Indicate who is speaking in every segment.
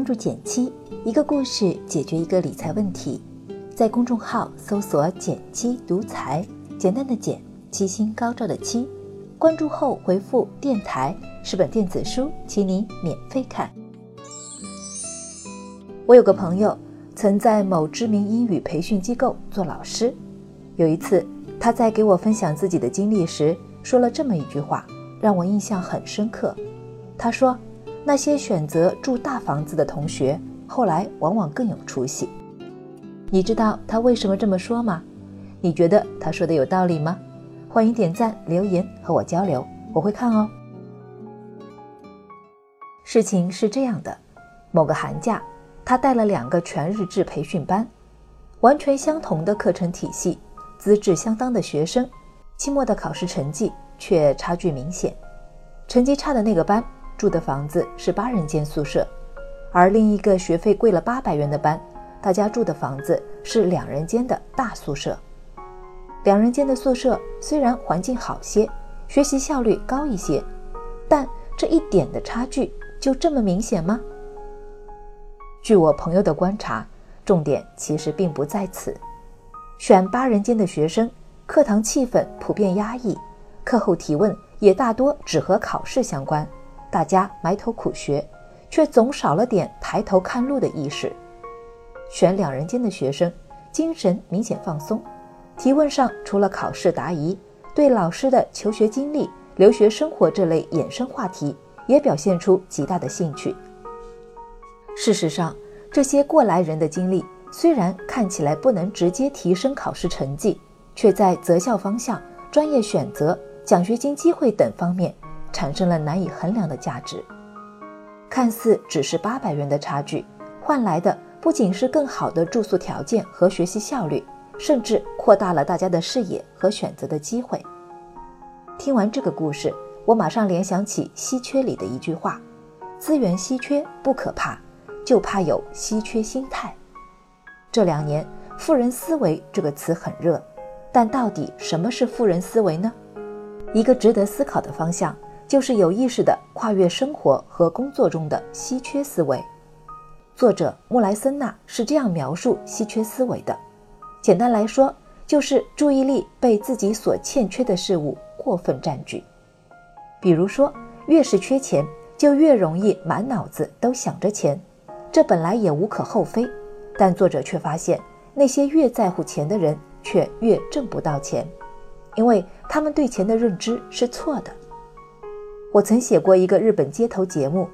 Speaker 1: 关注简七，一个故事解决一个理财问题。在公众号搜索“简七独裁，简单的简，七星高照的七。关注后回复“电台”，是本电子书，请你免费看。我有个朋友，曾在某知名英语培训机构做老师。有一次，他在给我分享自己的经历时，说了这么一句话，让我印象很深刻。他说。那些选择住大房子的同学，后来往往更有出息。你知道他为什么这么说吗？你觉得他说的有道理吗？欢迎点赞留言和我交流，我会看哦。事情是这样的，某个寒假，他带了两个全日制培训班，完全相同的课程体系，资质相当的学生，期末的考试成绩却差距明显。成绩差的那个班。住的房子是八人间宿舍，而另一个学费贵了八百元的班，大家住的房子是两人间的大宿舍。两人间的宿舍虽然环境好些，学习效率高一些，但这一点的差距就这么明显吗？据我朋友的观察，重点其实并不在此。选八人间的学生，课堂气氛普遍压抑，课后提问也大多只和考试相关。大家埋头苦学，却总少了点抬头看路的意识。选两人间的学生，精神明显放松，提问上除了考试答疑，对老师的求学经历、留学生活这类衍生话题也表现出极大的兴趣。事实上，这些过来人的经历虽然看起来不能直接提升考试成绩，却在择校方向、专业选择、奖学金机会等方面。产生了难以衡量的价值。看似只是八百元的差距，换来的不仅是更好的住宿条件和学习效率，甚至扩大了大家的视野和选择的机会。听完这个故事，我马上联想起《稀缺》里的一句话：“资源稀缺不可怕，就怕有稀缺心态。”这两年，“富人思维”这个词很热，但到底什么是富人思维呢？一个值得思考的方向。就是有意识的跨越生活和工作中的稀缺思维。作者穆莱森纳是这样描述稀缺思维的：简单来说，就是注意力被自己所欠缺的事物过分占据。比如说，越是缺钱，就越容易满脑子都想着钱，这本来也无可厚非。但作者却发现，那些越在乎钱的人，却越挣不到钱，因为他们对钱的认知是错的。我曾写过一个日本街头节目，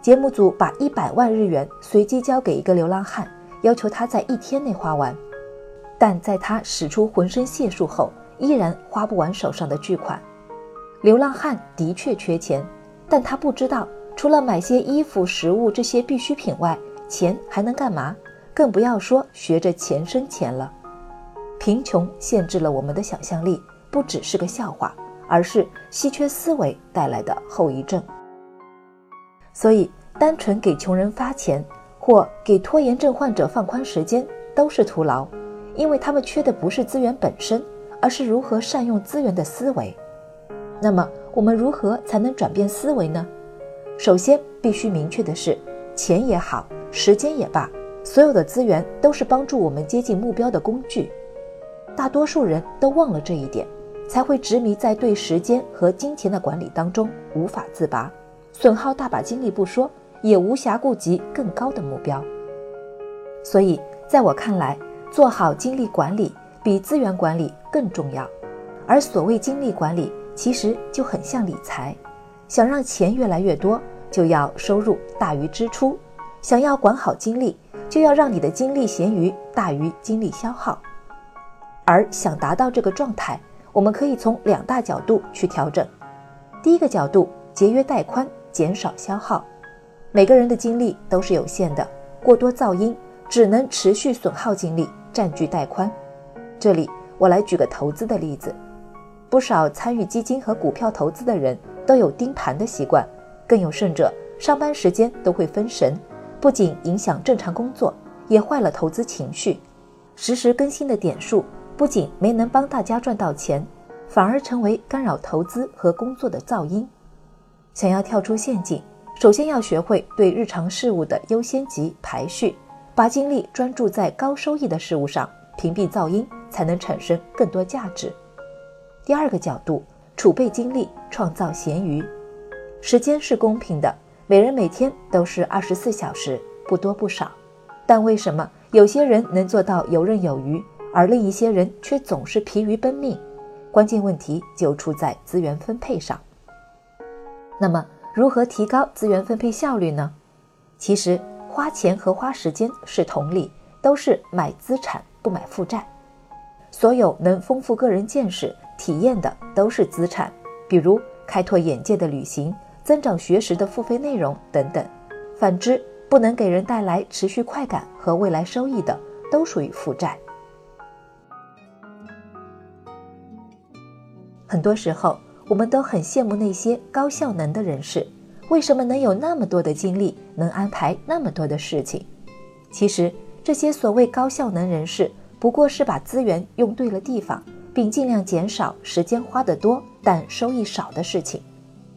Speaker 1: 节目组把一百万日元随机交给一个流浪汉，要求他在一天内花完。但在他使出浑身解数后，依然花不完手上的巨款。流浪汉的确缺钱，但他不知道，除了买些衣服、食物这些必需品外，钱还能干嘛？更不要说学着钱生钱了。贫穷限制了我们的想象力，不只是个笑话。而是稀缺思维带来的后遗症。所以，单纯给穷人发钱或给拖延症患者放宽时间都是徒劳，因为他们缺的不是资源本身，而是如何善用资源的思维。那么，我们如何才能转变思维呢？首先，必须明确的是，钱也好，时间也罢，所有的资源都是帮助我们接近目标的工具。大多数人都忘了这一点。才会执迷在对时间和金钱的管理当中无法自拔，损耗大把精力不说，也无暇顾及更高的目标。所以，在我看来，做好精力管理比资源管理更重要。而所谓精力管理，其实就很像理财，想让钱越来越多，就要收入大于支出；想要管好精力，就要让你的精力闲余大于精力消耗。而想达到这个状态，我们可以从两大角度去调整。第一个角度，节约带宽，减少消耗。每个人的精力都是有限的，过多噪音只能持续损耗精力，占据带宽。这里我来举个投资的例子。不少参与基金和股票投资的人都有盯盘的习惯，更有甚者，上班时间都会分神，不仅影响正常工作，也坏了投资情绪。实时更新的点数。不仅没能帮大家赚到钱，反而成为干扰投资和工作的噪音。想要跳出陷阱，首先要学会对日常事务的优先级排序，把精力专注在高收益的事物上，屏蔽噪音，才能产生更多价值。第二个角度，储备精力，创造闲余。时间是公平的，每人每天都是二十四小时，不多不少。但为什么有些人能做到游刃有余，而另一些人却总是疲于奔命？关键问题就出在资源分配上。那么，如何提高资源分配效率呢？其实，花钱和花时间是同理，都是买资产不买负债。所有能丰富个人见识、体验的都是资产，比如开拓眼界的旅行、增长学识的付费内容等等。反之，不能给人带来持续快感和未来收益的，都属于负债。很多时候，我们都很羡慕那些高效能的人士，为什么能有那么多的精力，能安排那么多的事情？其实，这些所谓高效能人士，不过是把资源用对了地方，并尽量减少时间花得多但收益少的事情。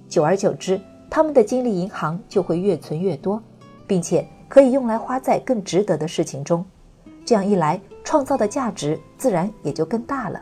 Speaker 1: 久而久之，他们的精力银行就会越存越多，并且可以用来花在更值得的事情中。这样一来，创造的价值自然也就更大了。